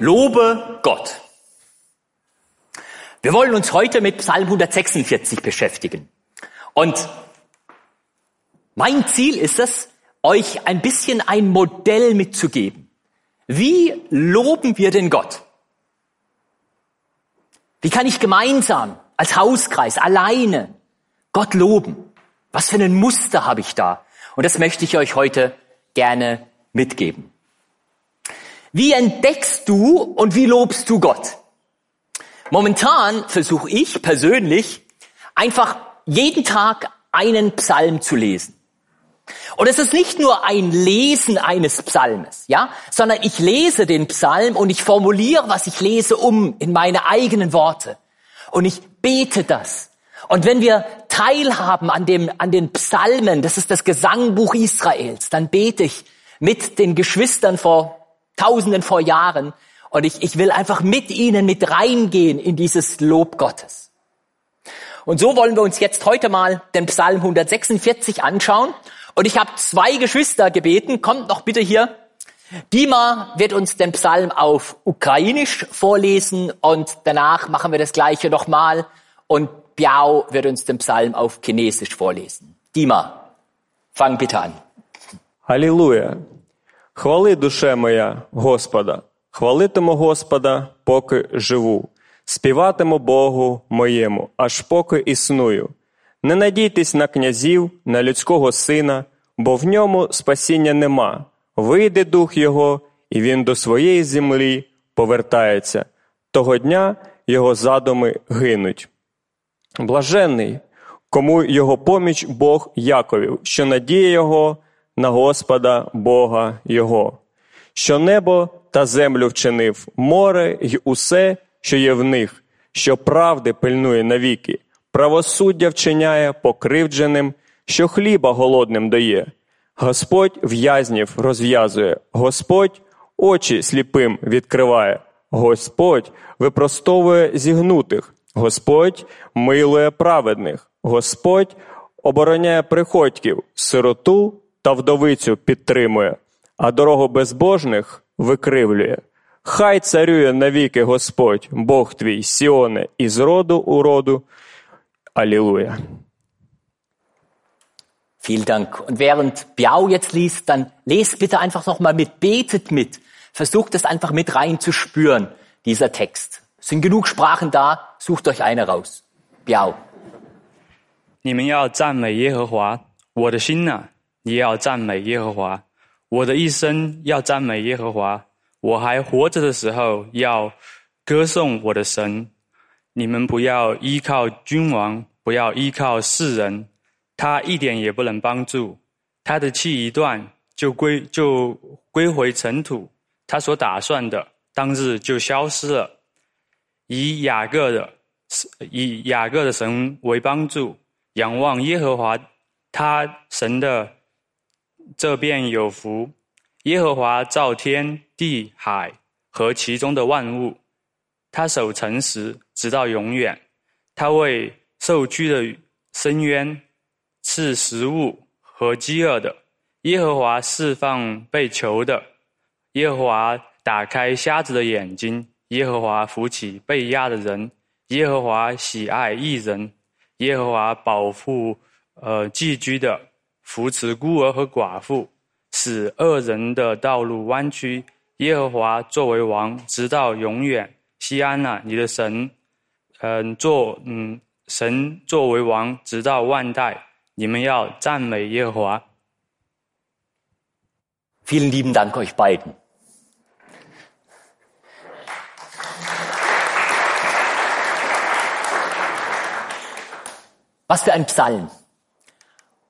Lobe Gott. Wir wollen uns heute mit Psalm 146 beschäftigen. Und mein Ziel ist es, euch ein bisschen ein Modell mitzugeben. Wie loben wir den Gott? Wie kann ich gemeinsam, als Hauskreis, alleine Gott loben? Was für ein Muster habe ich da? Und das möchte ich euch heute gerne mitgeben. Wie entdeckst du und wie lobst du Gott? Momentan versuche ich persönlich einfach jeden Tag einen Psalm zu lesen. Und es ist nicht nur ein Lesen eines Psalmes, ja, sondern ich lese den Psalm und ich formuliere, was ich lese, um in meine eigenen Worte. Und ich bete das. Und wenn wir teilhaben an dem, an den Psalmen, das ist das Gesangbuch Israels, dann bete ich mit den Geschwistern vor Tausenden vor Jahren und ich, ich will einfach mit ihnen mit reingehen in dieses Lob Gottes. Und so wollen wir uns jetzt heute mal den Psalm 146 anschauen. Und ich habe zwei Geschwister gebeten, kommt noch bitte hier. Dima wird uns den Psalm auf Ukrainisch vorlesen und danach machen wir das gleiche nochmal und Biao wird uns den Psalm auf Chinesisch vorlesen. Dima, fang bitte an. Halleluja! Хвали душе моя Господа, хвалитиму Господа, поки живу, співатиму Богу моєму, аж поки існую. Не надійтесь на князів, на людського сина, бо в ньому спасіння нема. Вийде дух його, і він до своєї землі повертається. Того дня його задуми гинуть. Блаженний, кому його поміч Бог Яковів, що надіє його на Господа Бога Його, що небо та землю вчинив, море й усе, що є в них, що правди пильнує навіки, правосуддя вчиняє покривдженим, що хліба голодним дає. Господь в'язнів розв'язує, Господь очі сліпим відкриває, Господь випростовує зігнутих, Господь милує праведних, Господь обороняє приходьків, сироту та вдовицю підтримує, а дорогу безбожних викривлює. Хай царює навіки Господь, Бог твій, Сіоне, із роду у роду. Аллилуйя. Vielen Dank. Und während Biao jetzt liest, dann lest bitte einfach nochmal mit, betet mit. Versucht es einfach mit rein zu spüren, dieser Text. Es sind genug Sprachen da, sucht euch eine raus. Biao. 你们要赞美耶和华，我的心呐、 也要赞美耶和华，我的一生要赞美耶和华。我还活着的时候要歌颂我的神。你们不要依靠君王，不要依靠世人，他一点也不能帮助。他的气一断，就归就归回尘土。他所打算的，当日就消失了。以雅各的以雅各的神为帮助，仰望耶和华，他神的这便有福。耶和华造天地海和其中的万物，他守诚实直到永远。他为受拘的深渊赐食物和饥饿的。耶和华释放被囚的。耶和华打开瞎子的眼睛。耶和华扶起被压的人。耶和华喜爱义人。耶和华保护呃寄居的，扶持孤儿和寡妇。使恶人的道路弯曲。耶和华作为王，直到永远。西安呐、你的神，嗯，做嗯神作为王，直到万代。你们要赞美耶和华。Vielen lieben Dank euch beiden. Was für ein Psalm.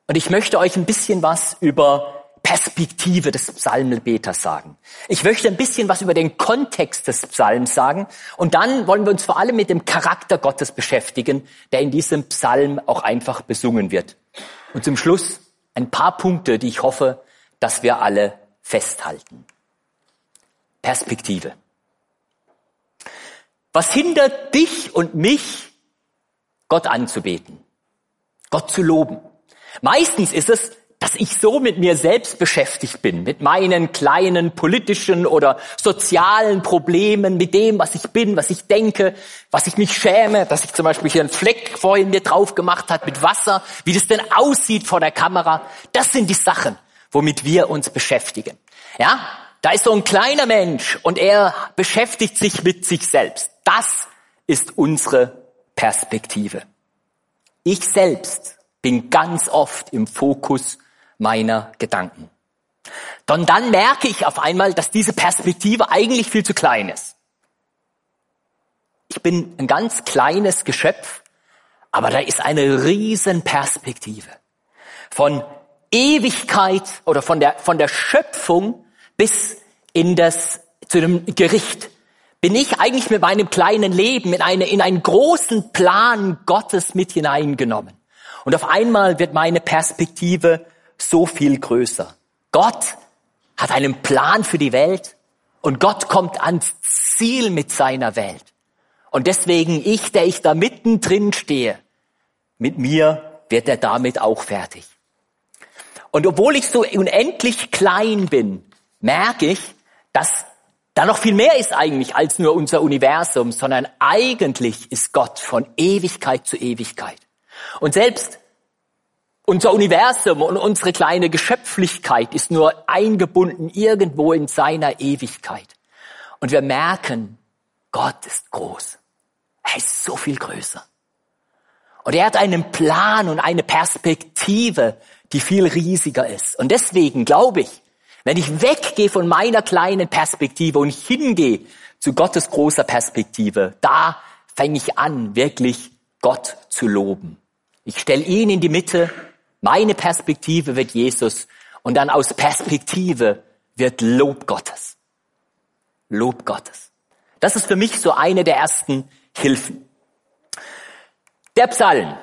Und ich möchte euch ein bisschen was über Perspektive des Psalmbeters sagen. Ich möchte ein bisschen was über den Kontext des Psalms sagen. Und dann wollen wir uns vor allem mit dem Charakter Gottes beschäftigen, der in diesem Psalm auch einfach besungen wird. Und zum Schluss ein paar Punkte, die ich hoffe, dass wir alle festhalten. Perspektive. Was hindert dich und mich, Gott anzubeten, Gott zu loben? Meistens ist es dass ich so mit mir selbst beschäftigt bin, mit meinen kleinen politischen oder sozialen Problemen, mit dem, was ich bin, was ich denke, was ich mich schäme, dass ich zum Beispiel hier einen Fleck vorhin mir drauf gemacht hat mit Wasser, wie das denn aussieht vor der Kamera. Das sind die Sachen, womit wir uns beschäftigen. Ja, da ist so ein kleiner Mensch und er beschäftigt sich mit sich selbst. Das ist unsere Perspektive. Ich selbst bin ganz oft im Fokus meiner Gedanken. Dann, dann merke ich auf einmal, dass diese Perspektive eigentlich viel zu klein ist. Ich bin ein ganz kleines Geschöpf, aber da ist eine riesen Perspektive. Von Ewigkeit oder von der, von der Schöpfung bis in das, zu dem Gericht bin ich eigentlich mit meinem kleinen Leben in, eine, in einen großen Plan Gottes mit hineingenommen. Und auf einmal wird meine Perspektive so viel größer. Gott hat einen Plan für die Welt und Gott kommt ans Ziel mit seiner Welt. Und deswegen ich, der ich da mittendrin stehe, mit mir wird er damit auch fertig. Und obwohl ich so unendlich klein bin, merke ich, dass da noch viel mehr ist eigentlich als nur unser Universum, sondern eigentlich ist Gott von Ewigkeit zu Ewigkeit. Und selbst unser Universum und unsere kleine Geschöpflichkeit ist nur eingebunden irgendwo in seiner Ewigkeit. Und wir merken, Gott ist groß. Er ist so viel größer. Und er hat einen Plan und eine Perspektive, die viel riesiger ist. Und deswegen glaube ich, wenn ich weggehe von meiner kleinen Perspektive und hingehe zu Gottes großer Perspektive, da fange ich an, wirklich Gott zu loben. Ich stelle ihn in die Mitte meine Perspektive wird Jesus und dann aus Perspektive wird Lob Gottes. Lob Gottes. Das ist für mich so eine der ersten Hilfen. Der Psalm.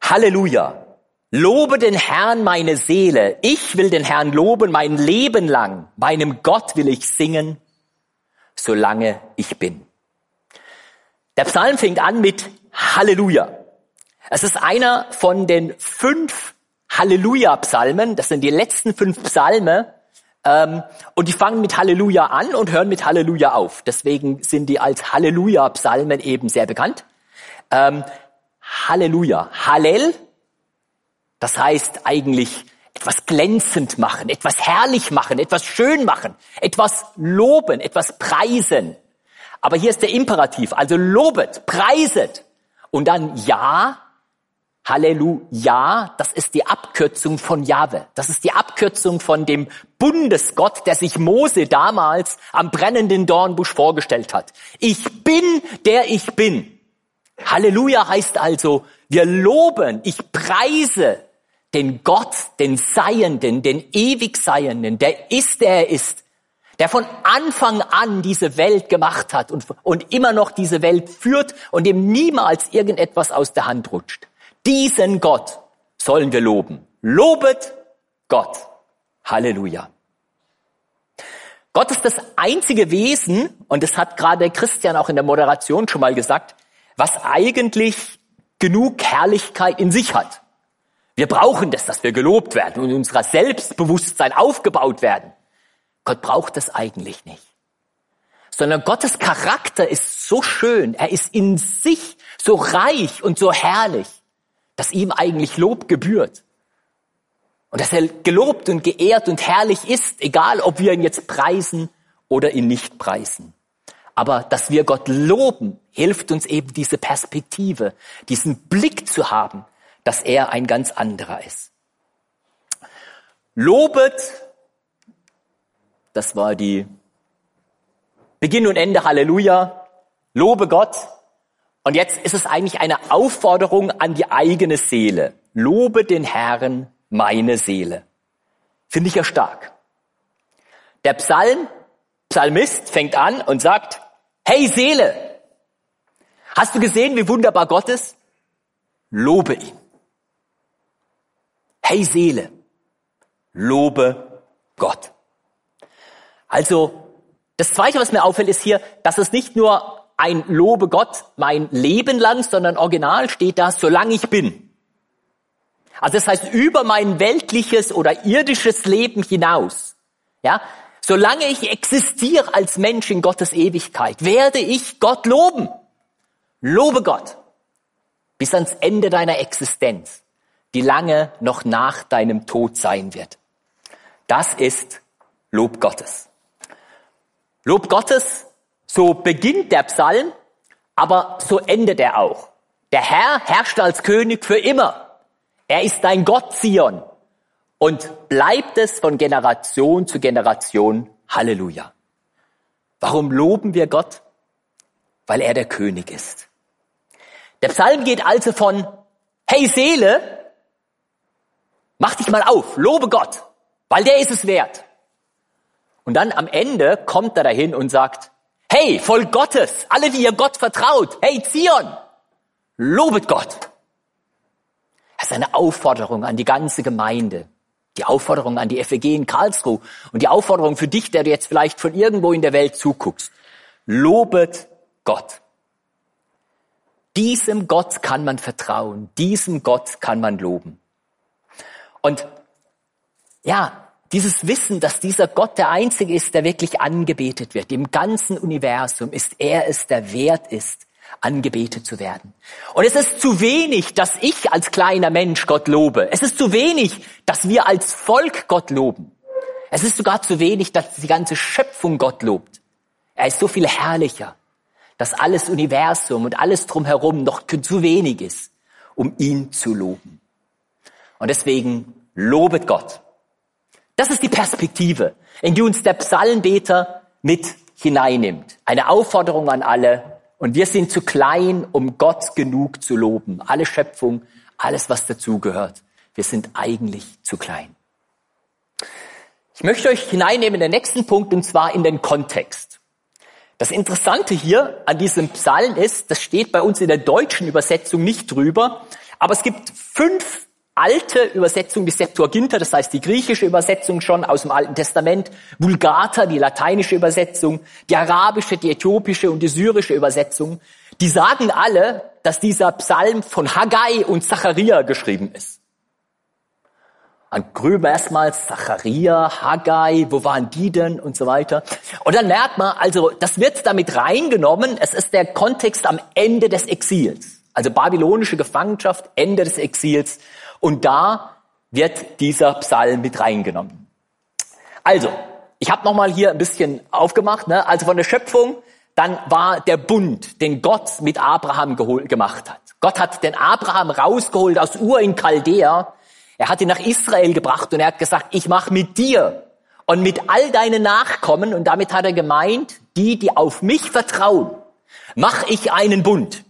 Halleluja. Lobe den Herrn meine Seele. Ich will den Herrn loben mein Leben lang. Meinem Gott will ich singen, solange ich bin. Der Psalm fängt an mit Halleluja. Es ist einer von den fünf Halleluja-Psalmen. Das sind die letzten fünf Psalme. Ähm, und die fangen mit Halleluja an und hören mit Halleluja auf. Deswegen sind die als Halleluja-Psalmen eben sehr bekannt. Ähm, Halleluja. Hallel, das heißt eigentlich etwas glänzend machen, etwas herrlich machen, etwas schön machen, etwas loben, etwas preisen. Aber hier ist der Imperativ, also lobet, preiset. Und dann ja, Halleluja, das ist die Abkürzung von Jahwe. Das ist die Abkürzung von dem Bundesgott, der sich Mose damals am brennenden Dornbusch vorgestellt hat. Ich bin, der ich bin. Halleluja heißt also, wir loben, ich preise den Gott, den Seienden, den ewig Seienden, der ist, der er ist, der von Anfang an diese Welt gemacht hat und, und immer noch diese Welt führt und dem niemals irgendetwas aus der Hand rutscht. Diesen Gott sollen wir loben. Lobet Gott. Halleluja. Gott ist das einzige Wesen, und das hat gerade Christian auch in der Moderation schon mal gesagt, was eigentlich genug Herrlichkeit in sich hat. Wir brauchen das, dass wir gelobt werden und unser Selbstbewusstsein aufgebaut werden. Gott braucht das eigentlich nicht. Sondern Gottes Charakter ist so schön, er ist in sich so reich und so herrlich, dass ihm eigentlich Lob gebührt. Und dass er gelobt und geehrt und herrlich ist, egal ob wir ihn jetzt preisen oder ihn nicht preisen. Aber dass wir Gott loben, hilft uns eben diese Perspektive, diesen Blick zu haben, dass er ein ganz anderer ist. Lobet, das war die Beginn und Ende, Halleluja, lobe Gott, und jetzt ist es eigentlich eine Aufforderung an die eigene Seele. Lobe den Herrn, meine Seele. Finde ich ja stark. Der Psalm, Psalmist fängt an und sagt, hey Seele, hast du gesehen, wie wunderbar Gott ist? Lobe ihn. Hey Seele, lobe Gott. Also, das zweite, was mir auffällt, ist hier, dass es nicht nur ein Lobe Gott mein Leben lang, sondern original steht da, solange ich bin. Also das heißt über mein weltliches oder irdisches Leben hinaus. Ja, solange ich existiere als Mensch in Gottes Ewigkeit, werde ich Gott loben. Lobe Gott bis ans Ende deiner Existenz, die lange noch nach deinem Tod sein wird. Das ist Lob Gottes. Lob Gottes, so beginnt der Psalm, aber so endet er auch. Der Herr herrscht als König für immer. Er ist dein Gott, Zion. Und bleibt es von Generation zu Generation. Halleluja. Warum loben wir Gott? Weil er der König ist. Der Psalm geht also von, hey Seele, mach dich mal auf, lobe Gott, weil der ist es wert. Und dann am Ende kommt er dahin und sagt, hey, voll Gottes, alle, die ihr Gott vertraut, hey Zion, lobet Gott. Das ist eine Aufforderung an die ganze Gemeinde, die Aufforderung an die FEG in Karlsruhe und die Aufforderung für dich, der du jetzt vielleicht von irgendwo in der Welt zuguckst. Lobet Gott. Diesem Gott kann man vertrauen, diesem Gott kann man loben. Und ja, dieses Wissen, dass dieser Gott der Einzige ist, der wirklich angebetet wird, im ganzen Universum ist er es, der wert ist, angebetet zu werden. Und es ist zu wenig, dass ich als kleiner Mensch Gott lobe. Es ist zu wenig, dass wir als Volk Gott loben. Es ist sogar zu wenig, dass die ganze Schöpfung Gott lobt. Er ist so viel herrlicher dass alles Universum und alles drumherum noch zu wenig ist, um ihn zu loben. Und deswegen lobet Gott. Das ist die Perspektive, in die uns der Psalmbeter mit hineinnimmt. Eine Aufforderung an alle. Und wir sind zu klein, um Gott genug zu loben. Alle Schöpfung, alles, was dazugehört. Wir sind eigentlich zu klein. Ich möchte euch hineinnehmen in den nächsten Punkt, und zwar in den Kontext. Das Interessante hier an diesem Psalm ist, das steht bei uns in der deutschen Übersetzung nicht drüber, aber es gibt fünf alte Übersetzungen, die Septuaginta, das heißt die griechische Übersetzung schon aus dem Alten Testament, Vulgata, die lateinische Übersetzung, die arabische, die äthiopische und die syrische Übersetzung, die sagen alle, dass dieser Psalm von Haggai und Zacharia geschrieben ist. An Grüber erstmal Zacharia, Haggai, wo waren die denn und so weiter. Und dann merkt man, also das wird damit reingenommen, es ist der Kontext am Ende des Exils. Also babylonische Gefangenschaft, Ende des Exils. Und da wird dieser Psalm mit reingenommen. Also, ich habe nochmal hier ein bisschen aufgemacht. Ne? Also von der Schöpfung, dann war der Bund, den Gott mit Abraham gemacht hat. Gott hat den Abraham rausgeholt aus Ur in Chaldea er hat ihn nach Israel gebracht und er hat gesagt, ich mache mit dir und mit all deinen Nachkommen, und damit hat er gemeint, die, die auf mich vertrauen, mache ich einen Bund.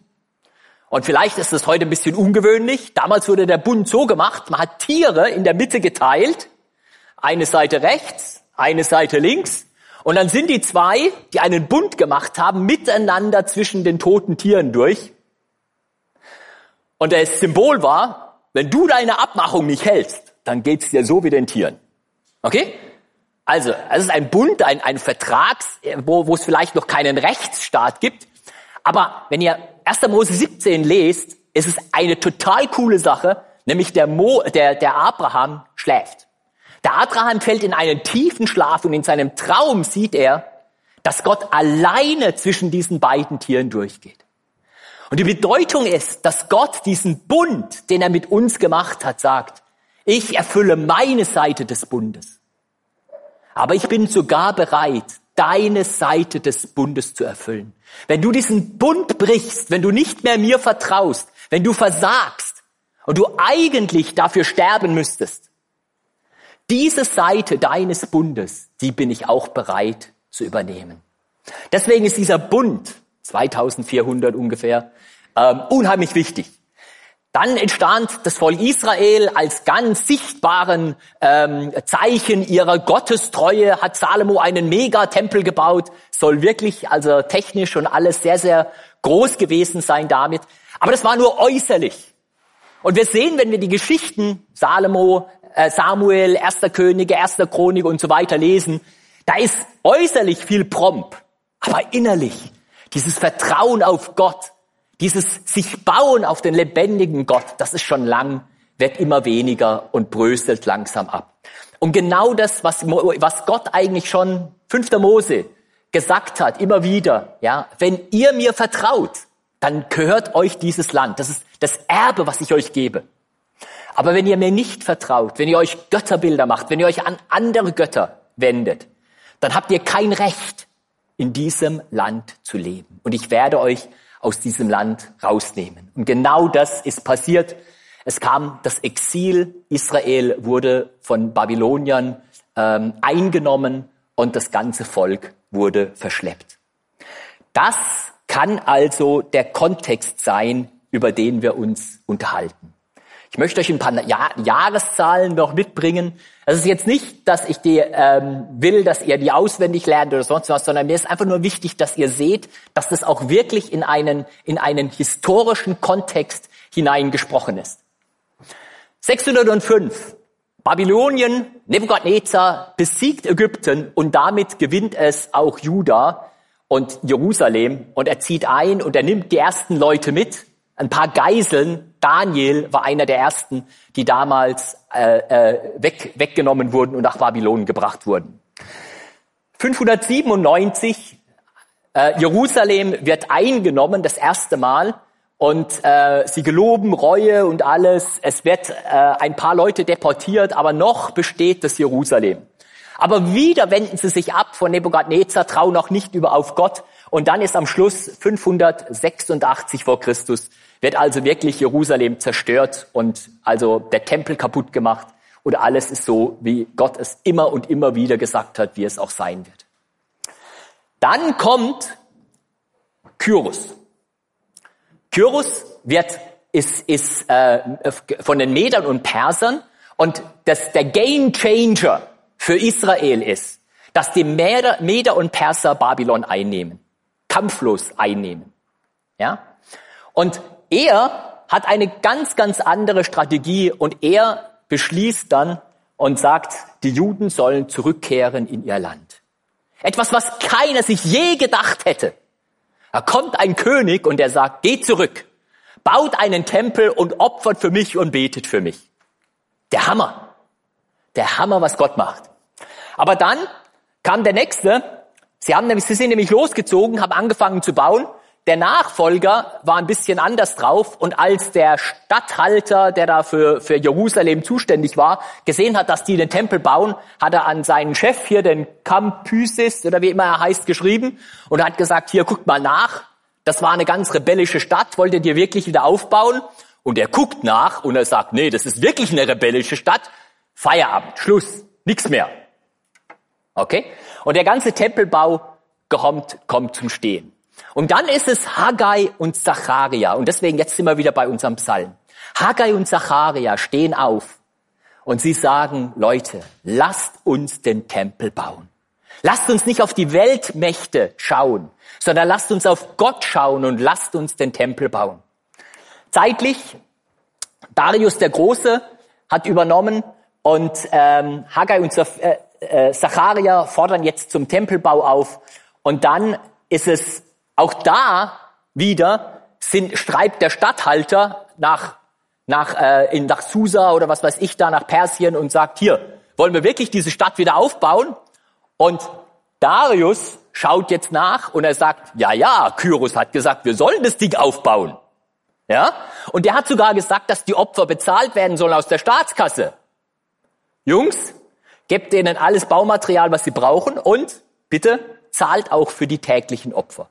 Und vielleicht ist das heute ein bisschen ungewöhnlich. Damals wurde der Bund so gemacht, man hat Tiere in der Mitte geteilt, eine Seite rechts, eine Seite links, und dann sind die zwei, die einen Bund gemacht haben, miteinander zwischen den toten Tieren durch. Und das Symbol war, wenn du deine Abmachung nicht hältst, dann geht's dir so wie den Tieren. Okay? Also, es ist ein Bund, ein, ein Vertrag, wo, wo es vielleicht noch keinen Rechtsstaat gibt. Aber wenn ihr 1. Mose 17 lest, ist es eine total coole Sache, nämlich der, Mo, der, der Abraham schläft. Der Abraham fällt in einen tiefen Schlaf und in seinem Traum sieht er, dass Gott alleine zwischen diesen beiden Tieren durchgeht. Und die Bedeutung ist, dass Gott diesen Bund, den er mit uns gemacht hat, sagt, ich erfülle meine Seite des Bundes. Aber ich bin sogar bereit, deine Seite des Bundes zu erfüllen. Wenn du diesen Bund brichst, wenn du nicht mehr mir vertraust, wenn du versagst und du eigentlich dafür sterben müsstest, diese Seite deines Bundes, die bin ich auch bereit zu übernehmen. Deswegen ist dieser Bund 2400 ungefähr, ähm, unheimlich wichtig. Dann entstand das Volk Israel als ganz sichtbaren ähm, Zeichen ihrer Gottestreue, hat Salomo einen Megatempel gebaut, soll wirklich also technisch und alles sehr, sehr groß gewesen sein damit. Aber das war nur äußerlich. Und wir sehen, wenn wir die Geschichten Salomo, äh, Samuel, erster Könige, erster Chronik und so weiter lesen, da ist äußerlich viel Promp, aber innerlich dieses Vertrauen auf Gott, dieses sich bauen auf den lebendigen Gott, das ist schon lang wird immer weniger und bröselt langsam ab. Und genau das, was, was Gott eigentlich schon 5. Mose gesagt hat, immer wieder, ja, wenn ihr mir vertraut, dann gehört euch dieses Land. Das ist das Erbe, was ich euch gebe. Aber wenn ihr mir nicht vertraut, wenn ihr euch Götterbilder macht, wenn ihr euch an andere Götter wendet, dann habt ihr kein Recht, in diesem Land zu leben. Und ich werde euch aus diesem Land rausnehmen. Und genau das ist passiert. Es kam das Exil. Israel wurde von Babyloniern ähm, eingenommen und das ganze Volk wurde verschleppt. Das kann also der Kontext sein, über den wir uns unterhalten. Ich möchte euch ein paar Jahr Jahreszahlen noch mitbringen. Es ist jetzt nicht, dass ich die, ähm, will, dass ihr die auswendig lernt oder sonst was, sondern mir ist einfach nur wichtig, dass ihr seht, dass das auch wirklich in einen, in einen historischen Kontext hineingesprochen ist. 605. Babylonien, Nebukadnezar besiegt Ägypten und damit gewinnt es auch Juda und Jerusalem und er zieht ein und er nimmt die ersten Leute mit ein paar Geiseln. Daniel war einer der ersten, die damals äh, äh, weg, weggenommen wurden und nach Babylon gebracht wurden. 597, äh, Jerusalem wird eingenommen, das erste Mal. Und äh, sie geloben Reue und alles. Es wird äh, ein paar Leute deportiert, aber noch besteht das Jerusalem. Aber wieder wenden sie sich ab von Nebukadnezar, trauen noch nicht über auf Gott. Und dann ist am Schluss 586 vor Christus wird also wirklich Jerusalem zerstört und also der Tempel kaputt gemacht und alles ist so, wie Gott es immer und immer wieder gesagt hat, wie es auch sein wird. Dann kommt Kyrus. Kyrus wird, ist, ist äh, von den Medern und Persern und das, der Game Changer für Israel ist, dass die Meder, Meder und Perser Babylon einnehmen, kampflos einnehmen. Ja? Und er hat eine ganz, ganz andere Strategie und er beschließt dann und sagt, die Juden sollen zurückkehren in ihr Land. Etwas, was keiner sich je gedacht hätte. Da kommt ein König und er sagt, geht zurück, baut einen Tempel und opfert für mich und betet für mich. Der Hammer. Der Hammer, was Gott macht. Aber dann kam der nächste. Sie haben nämlich, sie sind nämlich losgezogen, haben angefangen zu bauen der Nachfolger war ein bisschen anders drauf und als der Statthalter, der da für, für Jerusalem zuständig war, gesehen hat, dass die den Tempel bauen, hat er an seinen Chef hier, den Campysis oder wie immer er heißt, geschrieben und hat gesagt, hier guckt mal nach, das war eine ganz rebellische Stadt, wollt ihr die wirklich wieder aufbauen? Und er guckt nach und er sagt, nee, das ist wirklich eine rebellische Stadt, Feierabend, Schluss, nichts mehr. Okay? Und der ganze Tempelbau kommt, kommt zum Stehen. Und dann ist es Haggai und Zacharia. Und deswegen jetzt sind wir wieder bei unserem Psalm. Haggai und Zacharia stehen auf und sie sagen, Leute, lasst uns den Tempel bauen. Lasst uns nicht auf die Weltmächte schauen, sondern lasst uns auf Gott schauen und lasst uns den Tempel bauen. Zeitlich, Darius der Große hat übernommen und ähm, Haggai und äh, äh, Zacharia fordern jetzt zum Tempelbau auf. Und dann ist es auch da wieder sind, schreibt der Statthalter nach, nach, äh, in, nach Susa oder was weiß ich da, nach Persien und sagt, hier, wollen wir wirklich diese Stadt wieder aufbauen? Und Darius schaut jetzt nach und er sagt, ja, ja, Kyros hat gesagt, wir sollen das Ding aufbauen. Ja? Und der hat sogar gesagt, dass die Opfer bezahlt werden sollen aus der Staatskasse. Jungs, gebt denen alles Baumaterial, was sie brauchen und bitte zahlt auch für die täglichen Opfer.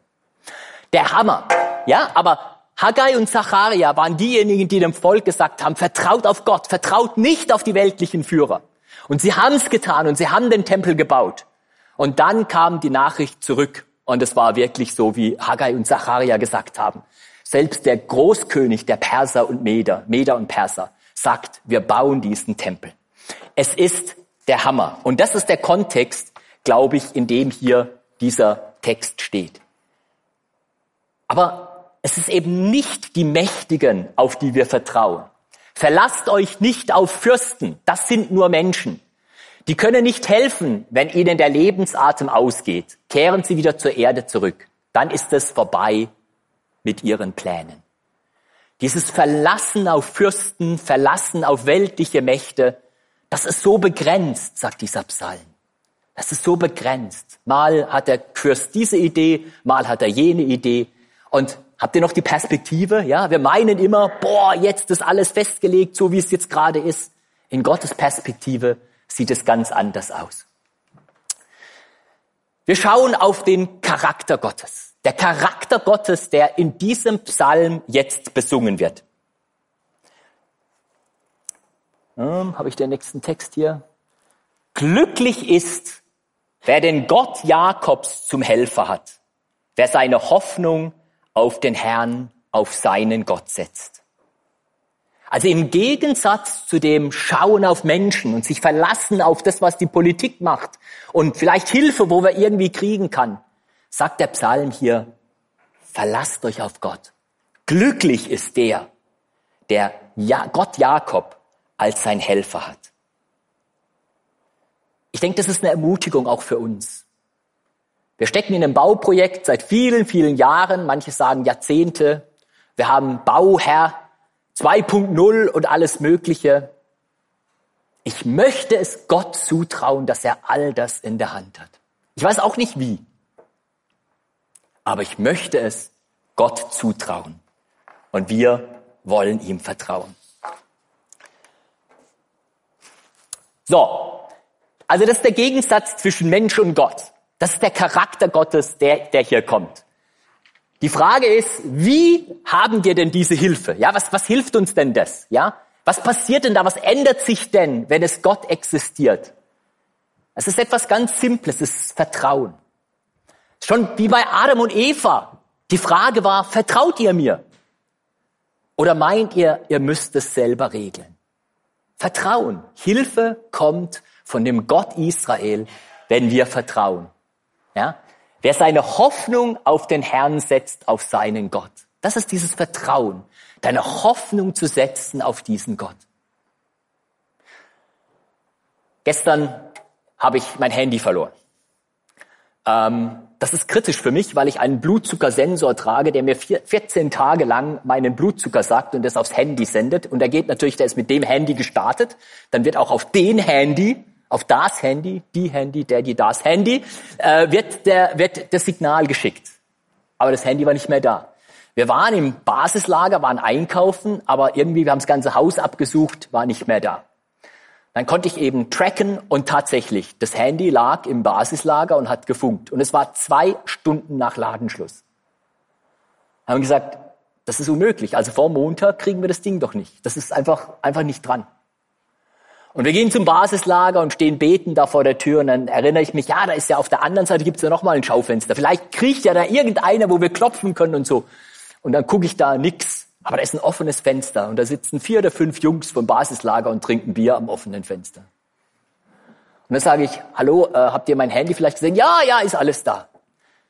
Der Hammer. Ja, aber Haggai und Zacharia waren diejenigen, die dem Volk gesagt haben, vertraut auf Gott, vertraut nicht auf die weltlichen Führer. Und sie haben es getan und sie haben den Tempel gebaut. Und dann kam die Nachricht zurück und es war wirklich so, wie Haggai und Zacharia gesagt haben. Selbst der Großkönig der Perser und Meder, Meder und Perser, sagt, wir bauen diesen Tempel. Es ist der Hammer. Und das ist der Kontext, glaube ich, in dem hier dieser Text steht. Aber es ist eben nicht die Mächtigen, auf die wir vertrauen. Verlasst euch nicht auf Fürsten, das sind nur Menschen. Die können nicht helfen, wenn ihnen der Lebensatem ausgeht. Kehren sie wieder zur Erde zurück. Dann ist es vorbei mit ihren Plänen. Dieses Verlassen auf Fürsten, Verlassen auf weltliche Mächte, das ist so begrenzt, sagt dieser Psalm. Das ist so begrenzt. Mal hat der Fürst diese Idee, mal hat er jene Idee. Und habt ihr noch die Perspektive? Ja, wir meinen immer, boah, jetzt ist alles festgelegt, so wie es jetzt gerade ist. In Gottes Perspektive sieht es ganz anders aus. Wir schauen auf den Charakter Gottes. Der Charakter Gottes, der in diesem Psalm jetzt besungen wird. Ähm, Habe ich den nächsten Text hier? Glücklich ist, wer den Gott Jakobs zum Helfer hat, wer seine Hoffnung auf den Herrn, auf seinen Gott setzt. Also im Gegensatz zu dem Schauen auf Menschen und sich verlassen auf das, was die Politik macht und vielleicht Hilfe, wo wir irgendwie kriegen kann, sagt der Psalm hier, verlasst euch auf Gott. Glücklich ist der, der Gott Jakob als sein Helfer hat. Ich denke, das ist eine Ermutigung auch für uns. Wir stecken in einem Bauprojekt seit vielen, vielen Jahren, manche sagen Jahrzehnte. Wir haben Bauherr 2.0 und alles Mögliche. Ich möchte es Gott zutrauen, dass er all das in der Hand hat. Ich weiß auch nicht wie, aber ich möchte es Gott zutrauen. Und wir wollen ihm vertrauen. So, also das ist der Gegensatz zwischen Mensch und Gott. Das ist der Charakter Gottes, der, der hier kommt. Die Frage ist, wie haben wir denn diese Hilfe? Ja, was, was hilft uns denn das? Ja, was passiert denn da? Was ändert sich denn, wenn es Gott existiert? Es ist etwas ganz Simples, es ist Vertrauen. Schon wie bei Adam und Eva. Die Frage war, vertraut ihr mir? Oder meint ihr, ihr müsst es selber regeln? Vertrauen. Hilfe kommt von dem Gott Israel, wenn wir vertrauen. Ja? Wer seine Hoffnung auf den Herrn setzt, auf seinen Gott. Das ist dieses Vertrauen, deine Hoffnung zu setzen auf diesen Gott. Gestern habe ich mein Handy verloren. Ähm, das ist kritisch für mich, weil ich einen Blutzuckersensor trage, der mir vier, 14 Tage lang meinen Blutzucker sagt und das aufs Handy sendet. Und der geht natürlich, der ist mit dem Handy gestartet. Dann wird auch auf den Handy auf das Handy, die Handy, der, die, das Handy, äh, wird, der, wird das Signal geschickt. Aber das Handy war nicht mehr da. Wir waren im Basislager, waren einkaufen, aber irgendwie, wir haben das ganze Haus abgesucht, war nicht mehr da. Dann konnte ich eben tracken und tatsächlich, das Handy lag im Basislager und hat gefunkt. Und es war zwei Stunden nach Ladenschluss. Haben gesagt, das ist unmöglich. Also vor Montag kriegen wir das Ding doch nicht. Das ist einfach, einfach nicht dran. Und wir gehen zum Basislager und stehen beten da vor der Tür und dann erinnere ich mich, ja, da ist ja auf der anderen Seite gibt's ja noch mal ein Schaufenster. Vielleicht kriecht ja da irgendeiner, wo wir klopfen können und so. Und dann gucke ich da nix. Aber da ist ein offenes Fenster und da sitzen vier oder fünf Jungs vom Basislager und trinken Bier am offenen Fenster. Und dann sage ich, hallo, äh, habt ihr mein Handy vielleicht gesehen? Ja, ja, ist alles da.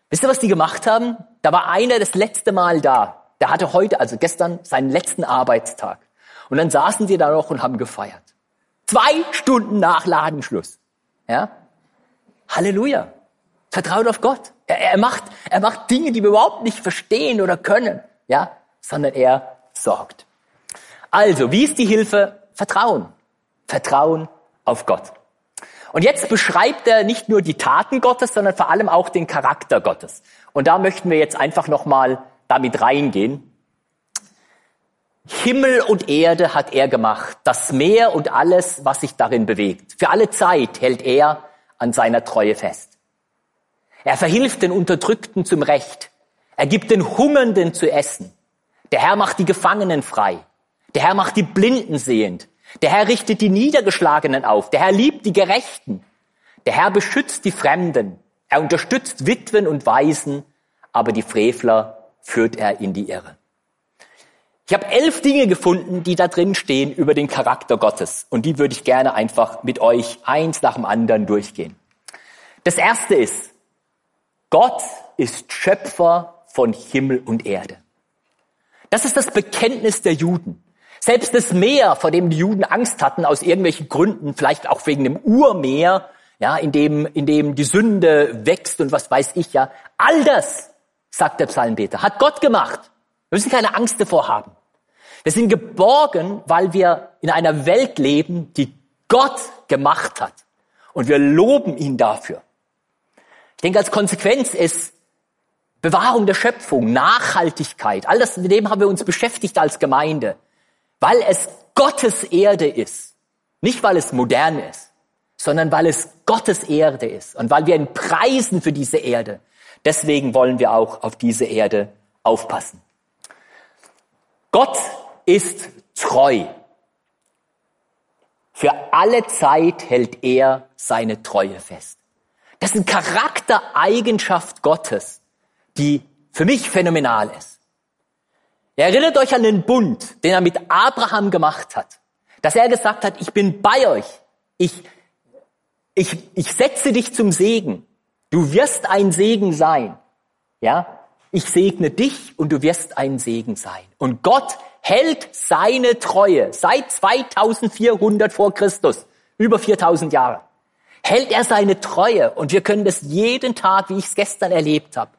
Wisst ihr, was die gemacht haben? Da war einer das letzte Mal da. Der hatte heute, also gestern, seinen letzten Arbeitstag. Und dann saßen sie da noch und haben gefeiert. Zwei Stunden nach Ladenschluss. Ja? Halleluja. Vertraut auf Gott. Er, er, macht, er macht Dinge, die wir überhaupt nicht verstehen oder können, ja, sondern er sorgt. Also, wie ist die Hilfe? Vertrauen. Vertrauen auf Gott. Und jetzt beschreibt er nicht nur die Taten Gottes, sondern vor allem auch den Charakter Gottes. Und da möchten wir jetzt einfach nochmal damit reingehen. Himmel und Erde hat er gemacht, das Meer und alles, was sich darin bewegt. Für alle Zeit hält er an seiner Treue fest. Er verhilft den Unterdrückten zum Recht. Er gibt den Hungernden zu essen. Der Herr macht die Gefangenen frei. Der Herr macht die Blinden sehend. Der Herr richtet die Niedergeschlagenen auf. Der Herr liebt die Gerechten. Der Herr beschützt die Fremden. Er unterstützt Witwen und Waisen, aber die Frevler führt er in die Irre. Ich habe elf Dinge gefunden, die da drin stehen über den Charakter Gottes. Und die würde ich gerne einfach mit euch eins nach dem anderen durchgehen. Das erste ist, Gott ist Schöpfer von Himmel und Erde. Das ist das Bekenntnis der Juden. Selbst das Meer, vor dem die Juden Angst hatten, aus irgendwelchen Gründen, vielleicht auch wegen dem Urmeer, ja, in dem, in dem die Sünde wächst und was weiß ich ja. All das, sagt der Psalmbeter, hat Gott gemacht. Wir müssen keine Angst davor haben. Wir sind geborgen, weil wir in einer Welt leben, die Gott gemacht hat. Und wir loben ihn dafür. Ich denke, als Konsequenz ist Bewahrung der Schöpfung, Nachhaltigkeit, all das, mit dem haben wir uns beschäftigt als Gemeinde, weil es Gottes Erde ist. Nicht, weil es modern ist, sondern weil es Gottes Erde ist und weil wir ihn preisen für diese Erde. Deswegen wollen wir auch auf diese Erde aufpassen. Gott ist treu. Für alle Zeit hält er seine Treue fest. Das ist eine Charaktereigenschaft Gottes, die für mich phänomenal ist. Erinnert euch an den Bund, den er mit Abraham gemacht hat, dass er gesagt hat, ich bin bei euch, ich, ich, ich setze dich zum Segen, du wirst ein Segen sein, ja, ich segne dich und du wirst ein Segen sein. Und Gott hält seine Treue seit 2400 vor Christus, über 4000 Jahre, hält er seine Treue und wir können das jeden Tag, wie ich es gestern erlebt habe,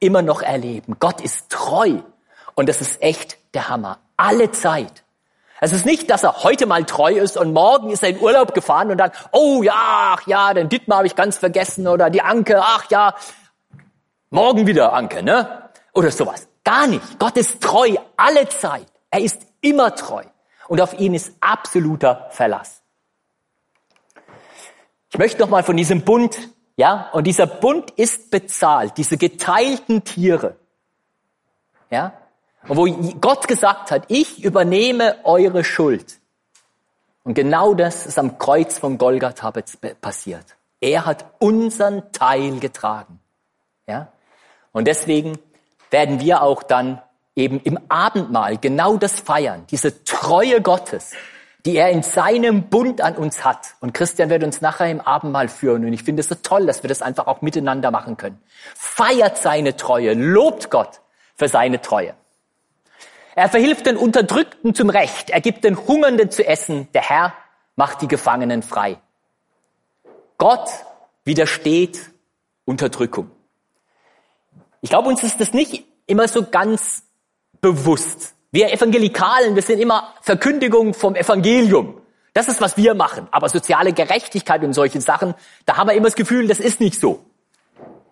immer noch erleben. Gott ist treu und das ist echt der Hammer. Alle Zeit. Es ist nicht, dass er heute mal treu ist und morgen ist er in Urlaub gefahren und dann, oh ja, ach ja, den Dittmar habe ich ganz vergessen oder die Anke, ach ja, morgen wieder Anke, ne? Oder sowas. Gar nicht. Gott ist treu alle Zeit. Er ist immer treu. Und auf ihn ist absoluter Verlass. Ich möchte noch mal von diesem Bund, ja, und dieser Bund ist bezahlt, diese geteilten Tiere, ja, und wo Gott gesagt hat, ich übernehme eure Schuld. Und genau das ist am Kreuz von Golgatha passiert. Er hat unseren Teil getragen. Ja? Und deswegen werden wir auch dann eben im Abendmahl genau das feiern, diese Treue Gottes, die er in seinem Bund an uns hat. Und Christian wird uns nachher im Abendmahl führen. Und ich finde es so toll, dass wir das einfach auch miteinander machen können. Feiert seine Treue, lobt Gott für seine Treue. Er verhilft den Unterdrückten zum Recht. Er gibt den Hungernden zu essen. Der Herr macht die Gefangenen frei. Gott widersteht Unterdrückung. Ich glaube, uns ist das nicht immer so ganz bewusst. Wir Evangelikalen, wir sind immer Verkündigung vom Evangelium. Das ist, was wir machen. Aber soziale Gerechtigkeit und solche Sachen, da haben wir immer das Gefühl, das ist nicht so.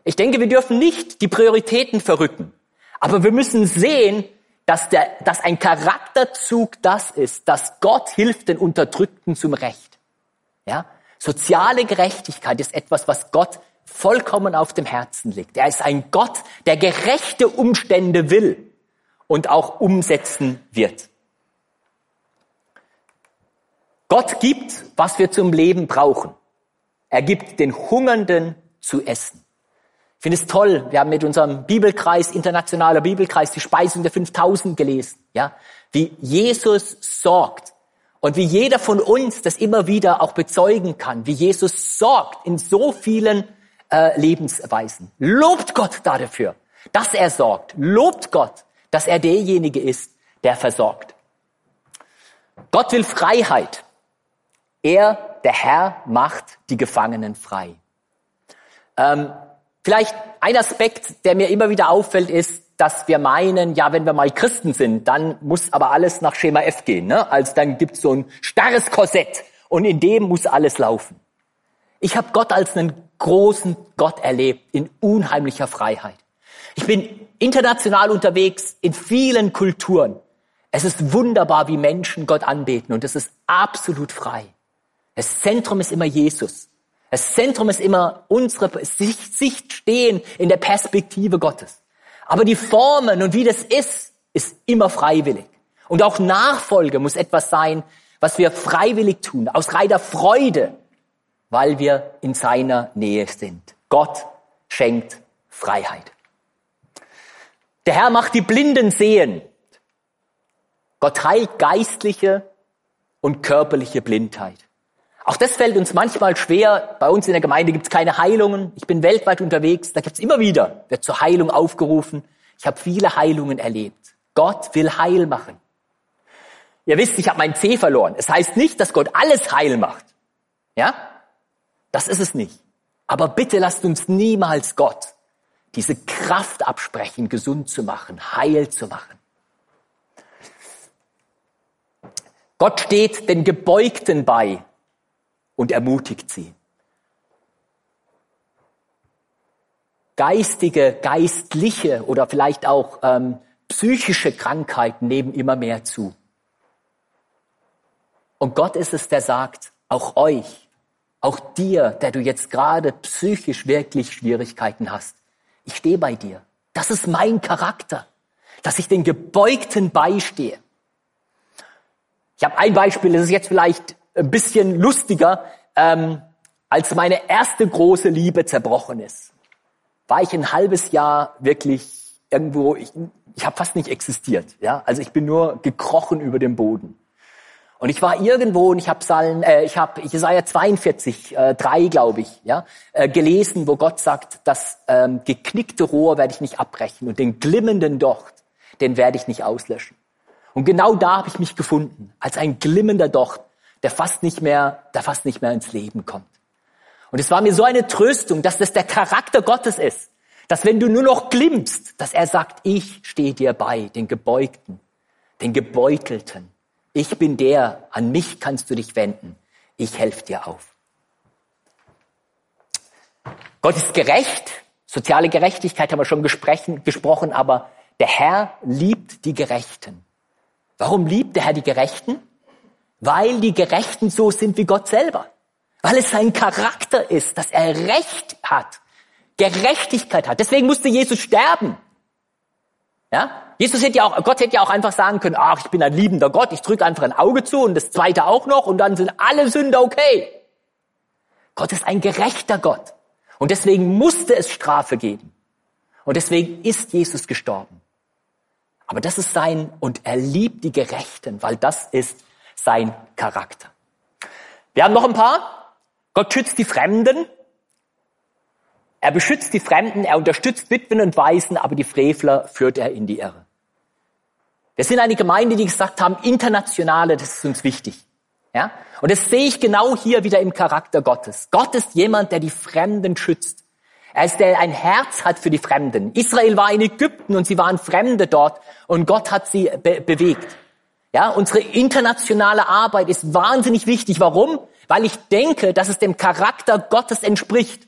Ich denke, wir dürfen nicht die Prioritäten verrücken. Aber wir müssen sehen, dass, der, dass ein Charakterzug das ist, dass Gott hilft den Unterdrückten zum Recht. Ja? Soziale Gerechtigkeit ist etwas, was Gott vollkommen auf dem Herzen liegt. Er ist ein Gott, der gerechte Umstände will und auch umsetzen wird. Gott gibt, was wir zum Leben brauchen. Er gibt den Hungernden zu essen. Ich finde es toll. Wir haben mit unserem Bibelkreis, internationaler Bibelkreis, die Speisung der 5000 gelesen. Ja, wie Jesus sorgt und wie jeder von uns das immer wieder auch bezeugen kann, wie Jesus sorgt in so vielen äh, Lebensweisen. Lobt Gott dafür, dass er sorgt. Lobt Gott, dass er derjenige ist, der versorgt. Gott will Freiheit. Er, der Herr, macht die Gefangenen frei. Ähm, Vielleicht ein Aspekt, der mir immer wieder auffällt, ist, dass wir meinen, ja, wenn wir mal Christen sind, dann muss aber alles nach Schema F gehen. Ne? Also dann gibt's so ein starres Korsett und in dem muss alles laufen. Ich habe Gott als einen großen Gott erlebt, in unheimlicher Freiheit. Ich bin international unterwegs, in vielen Kulturen. Es ist wunderbar, wie Menschen Gott anbeten und es ist absolut frei. Das Zentrum ist immer Jesus. Das Zentrum ist immer unsere Sicht stehen in der Perspektive Gottes. Aber die Formen und wie das ist, ist immer freiwillig. Und auch Nachfolge muss etwas sein, was wir freiwillig tun, aus reiner Freude, weil wir in seiner Nähe sind. Gott schenkt Freiheit. Der Herr macht die Blinden sehen. Gott heilt geistliche und körperliche Blindheit. Auch das fällt uns manchmal schwer. Bei uns in der Gemeinde gibt es keine Heilungen. Ich bin weltweit unterwegs. Da gibt es immer wieder, wird zur Heilung aufgerufen. Ich habe viele Heilungen erlebt. Gott will heil machen. Ihr wisst, ich habe meinen C verloren. Es heißt nicht, dass Gott alles heil macht. Ja? Das ist es nicht. Aber bitte lasst uns niemals Gott diese Kraft absprechen, gesund zu machen, heil zu machen. Gott steht den Gebeugten bei und ermutigt sie. Geistige, geistliche oder vielleicht auch ähm, psychische Krankheiten nehmen immer mehr zu. Und Gott ist es, der sagt, auch euch, auch dir, der du jetzt gerade psychisch wirklich Schwierigkeiten hast, ich stehe bei dir. Das ist mein Charakter, dass ich den Gebeugten beistehe. Ich habe ein Beispiel, das ist jetzt vielleicht ein bisschen lustiger. Ähm, als meine erste große Liebe zerbrochen ist, war ich ein halbes Jahr wirklich irgendwo, ich, ich habe fast nicht existiert. Ja? Also ich bin nur gekrochen über dem Boden. Und ich war irgendwo und ich habe Psalm, äh, ich habe Jesaja 42, äh, 3, glaube ich, ja, äh, gelesen, wo Gott sagt, das ähm, geknickte Rohr werde ich nicht abbrechen und den glimmenden Docht, den werde ich nicht auslöschen. Und genau da habe ich mich gefunden, als ein glimmender Docht, der fast nicht mehr, der fast nicht mehr ins Leben kommt. Und es war mir so eine Tröstung, dass das der Charakter Gottes ist, dass wenn du nur noch glimmst, dass er sagt, ich stehe dir bei, den Gebeugten, den Gebeutelten. Ich bin der, an mich kannst du dich wenden. Ich helfe dir auf. Gott ist gerecht. Soziale Gerechtigkeit haben wir schon gesprochen, aber der Herr liebt die Gerechten. Warum liebt der Herr die Gerechten? Weil die Gerechten so sind wie Gott selber. Weil es sein Charakter ist, dass er Recht hat, Gerechtigkeit hat. Deswegen musste Jesus sterben. Ja? Jesus hätte ja auch, Gott hätte ja auch einfach sagen können, ach, ich bin ein liebender Gott, ich drücke einfach ein Auge zu und das zweite auch noch und dann sind alle Sünder okay. Gott ist ein gerechter Gott. Und deswegen musste es Strafe geben. Und deswegen ist Jesus gestorben. Aber das ist sein, und er liebt die Gerechten, weil das ist sein Charakter. Wir haben noch ein paar. Gott schützt die Fremden. Er beschützt die Fremden, er unterstützt Witwen und Waisen, aber die Frevler führt er in die Irre. Wir sind eine Gemeinde, die gesagt haben, internationale, das ist uns wichtig. Ja? Und das sehe ich genau hier wieder im Charakter Gottes. Gott ist jemand, der die Fremden schützt. Er ist der, der ein Herz hat für die Fremden. Israel war in Ägypten und sie waren Fremde dort und Gott hat sie be bewegt. Ja, unsere internationale Arbeit ist wahnsinnig wichtig. Warum? Weil ich denke, dass es dem Charakter Gottes entspricht.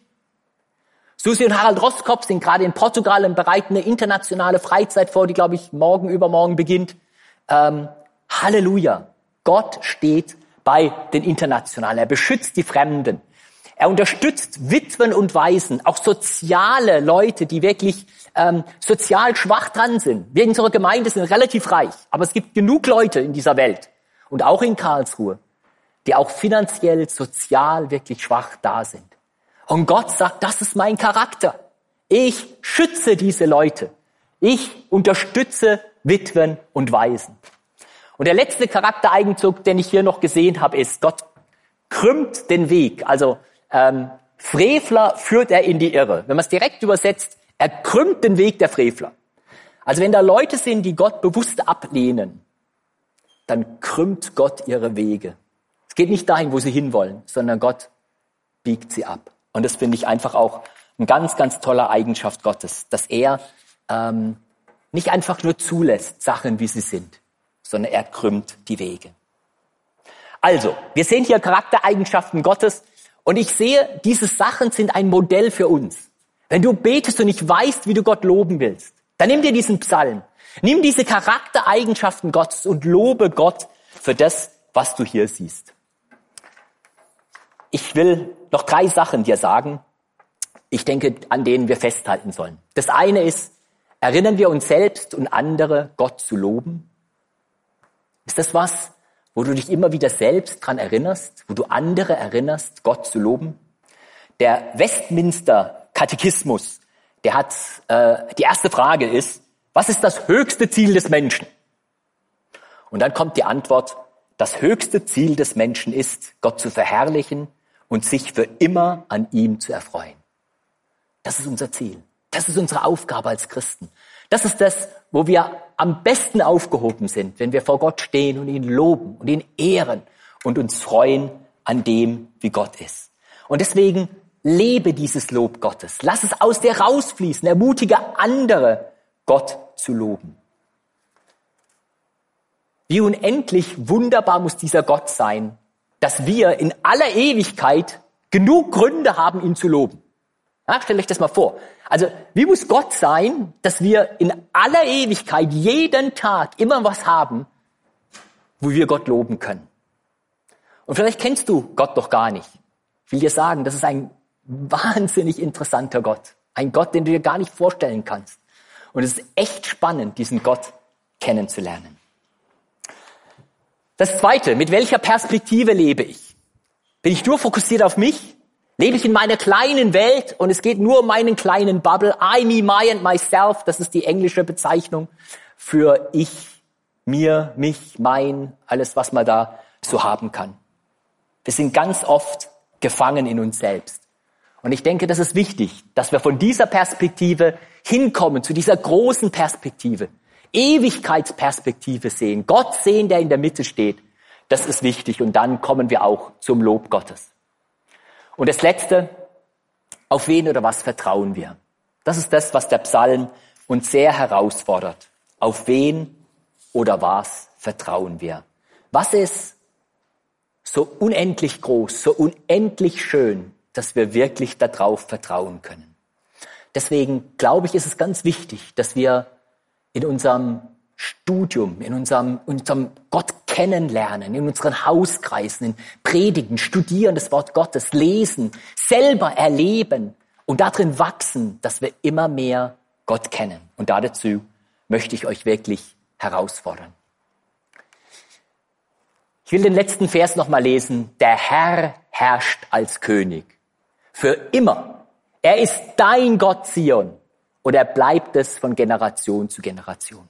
Susi und Harald Roskopf sind gerade in Portugal und bereiten eine internationale Freizeit vor, die, glaube ich, morgen, übermorgen beginnt. Ähm, Halleluja. Gott steht bei den Internationalen. Er beschützt die Fremden. Er unterstützt Witwen und Waisen, auch soziale Leute, die wirklich ähm, sozial schwach dran sind. Wir in unserer Gemeinde sind relativ reich, aber es gibt genug Leute in dieser Welt und auch in Karlsruhe, die auch finanziell, sozial wirklich schwach da sind. Und Gott sagt, das ist mein Charakter. Ich schütze diese Leute. Ich unterstütze Witwen und Waisen. Und der letzte Charaktereigenzug, den ich hier noch gesehen habe, ist, Gott krümmt den Weg. Also ähm, Frevler führt er in die Irre. Wenn man es direkt übersetzt, er krümmt den Weg der Frevler. Also wenn da Leute sind, die Gott bewusst ablehnen, dann krümmt Gott ihre Wege. Es geht nicht dahin, wo sie hinwollen, sondern Gott biegt sie ab. Und das finde ich einfach auch eine ganz, ganz tolle Eigenschaft Gottes, dass er ähm, nicht einfach nur zulässt, Sachen, wie sie sind, sondern er krümmt die Wege. Also, wir sehen hier Charaktereigenschaften Gottes und ich sehe, diese Sachen sind ein Modell für uns. Wenn du betest und nicht weißt, wie du Gott loben willst, dann nimm dir diesen Psalm. Nimm diese Charaktereigenschaften Gottes und lobe Gott für das, was du hier siehst. Ich will noch drei Sachen dir sagen, ich denke, an denen wir festhalten sollen. Das eine ist, erinnern wir uns selbst und andere, Gott zu loben? Ist das was, wo du dich immer wieder selbst dran erinnerst, wo du andere erinnerst, Gott zu loben? Der Westminster Katechismus, der hat, äh, die erste Frage ist, was ist das höchste Ziel des Menschen? Und dann kommt die Antwort, das höchste Ziel des Menschen ist, Gott zu verherrlichen und sich für immer an ihm zu erfreuen. Das ist unser Ziel. Das ist unsere Aufgabe als Christen. Das ist das, wo wir am besten aufgehoben sind, wenn wir vor Gott stehen und ihn loben und ihn ehren und uns freuen an dem, wie Gott ist. Und deswegen lebe dieses Lob Gottes. Lass es aus dir rausfließen. Ermutige andere, Gott zu loben. Wie unendlich wunderbar muss dieser Gott sein, dass wir in aller Ewigkeit genug Gründe haben, ihn zu loben. Ja, stellt euch das mal vor. Also, wie muss Gott sein, dass wir in aller Ewigkeit jeden Tag immer was haben, wo wir Gott loben können? Und vielleicht kennst du Gott doch gar nicht. Ich will dir sagen, das ist ein wahnsinnig interessanter Gott. Ein Gott, den du dir gar nicht vorstellen kannst. Und es ist echt spannend, diesen Gott kennenzulernen. Das Zweite, mit welcher Perspektive lebe ich? Bin ich nur fokussiert auf mich? Lebe ich in meiner kleinen Welt und es geht nur um meinen kleinen Bubble? I, me, my and myself, das ist die englische Bezeichnung für ich, mir, mich, mein, alles, was man da so haben kann. Wir sind ganz oft gefangen in uns selbst. Und ich denke, das ist wichtig, dass wir von dieser Perspektive hinkommen, zu dieser großen Perspektive, Ewigkeitsperspektive sehen, Gott sehen, der in der Mitte steht. Das ist wichtig und dann kommen wir auch zum Lob Gottes. Und das Letzte, auf wen oder was vertrauen wir? Das ist das, was der Psalm uns sehr herausfordert. Auf wen oder was vertrauen wir? Was ist so unendlich groß, so unendlich schön, dass wir wirklich darauf vertrauen können? Deswegen glaube ich, ist es ganz wichtig, dass wir in unserem Studium, in unserem, unserem Gott kennenlernen, in unseren Hauskreisen, in Predigen, studieren das Wort Gottes, lesen, selber erleben und darin wachsen, dass wir immer mehr Gott kennen. Und dazu möchte ich euch wirklich herausfordern. Ich will den letzten Vers nochmal lesen. Der Herr herrscht als König. Für immer. Er ist dein Gott, Zion. Und er bleibt es von Generation zu Generation.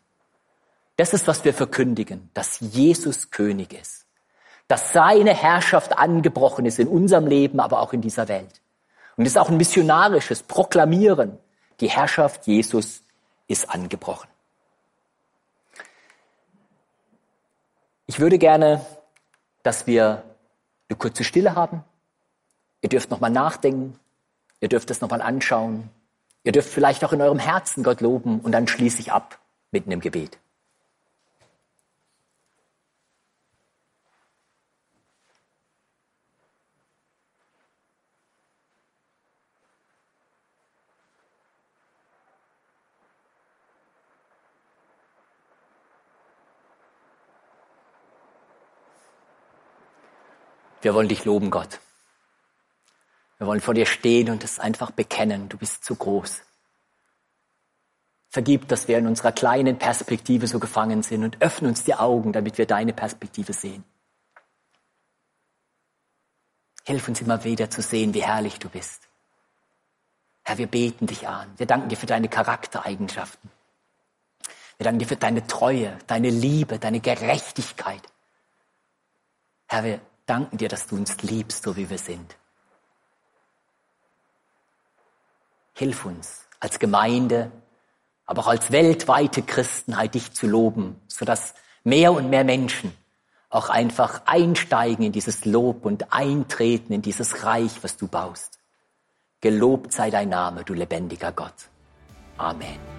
Das ist, was wir verkündigen, dass Jesus König ist. Dass seine Herrschaft angebrochen ist in unserem Leben, aber auch in dieser Welt. Und es ist auch ein missionarisches Proklamieren. Die Herrschaft Jesus ist angebrochen. Ich würde gerne, dass wir eine kurze Stille haben. Ihr dürft nochmal nachdenken. Ihr dürft es nochmal anschauen. Ihr dürft vielleicht auch in eurem Herzen Gott loben und dann schließe ich ab mit einem Gebet. Wir wollen dich loben, Gott. Wir wollen vor dir stehen und es einfach bekennen. Du bist zu groß. Vergib, dass wir in unserer kleinen Perspektive so gefangen sind und öffne uns die Augen, damit wir deine Perspektive sehen. Hilf uns immer wieder zu sehen, wie herrlich du bist. Herr, wir beten dich an. Wir danken dir für deine Charaktereigenschaften. Wir danken dir für deine Treue, deine Liebe, deine Gerechtigkeit. Herr, wir danken dir, dass du uns liebst, so wie wir sind. Hilf uns als Gemeinde, aber auch als weltweite Christenheit dich zu loben, sodass mehr und mehr Menschen auch einfach einsteigen in dieses Lob und eintreten in dieses Reich, was du baust. Gelobt sei dein Name, du lebendiger Gott. Amen.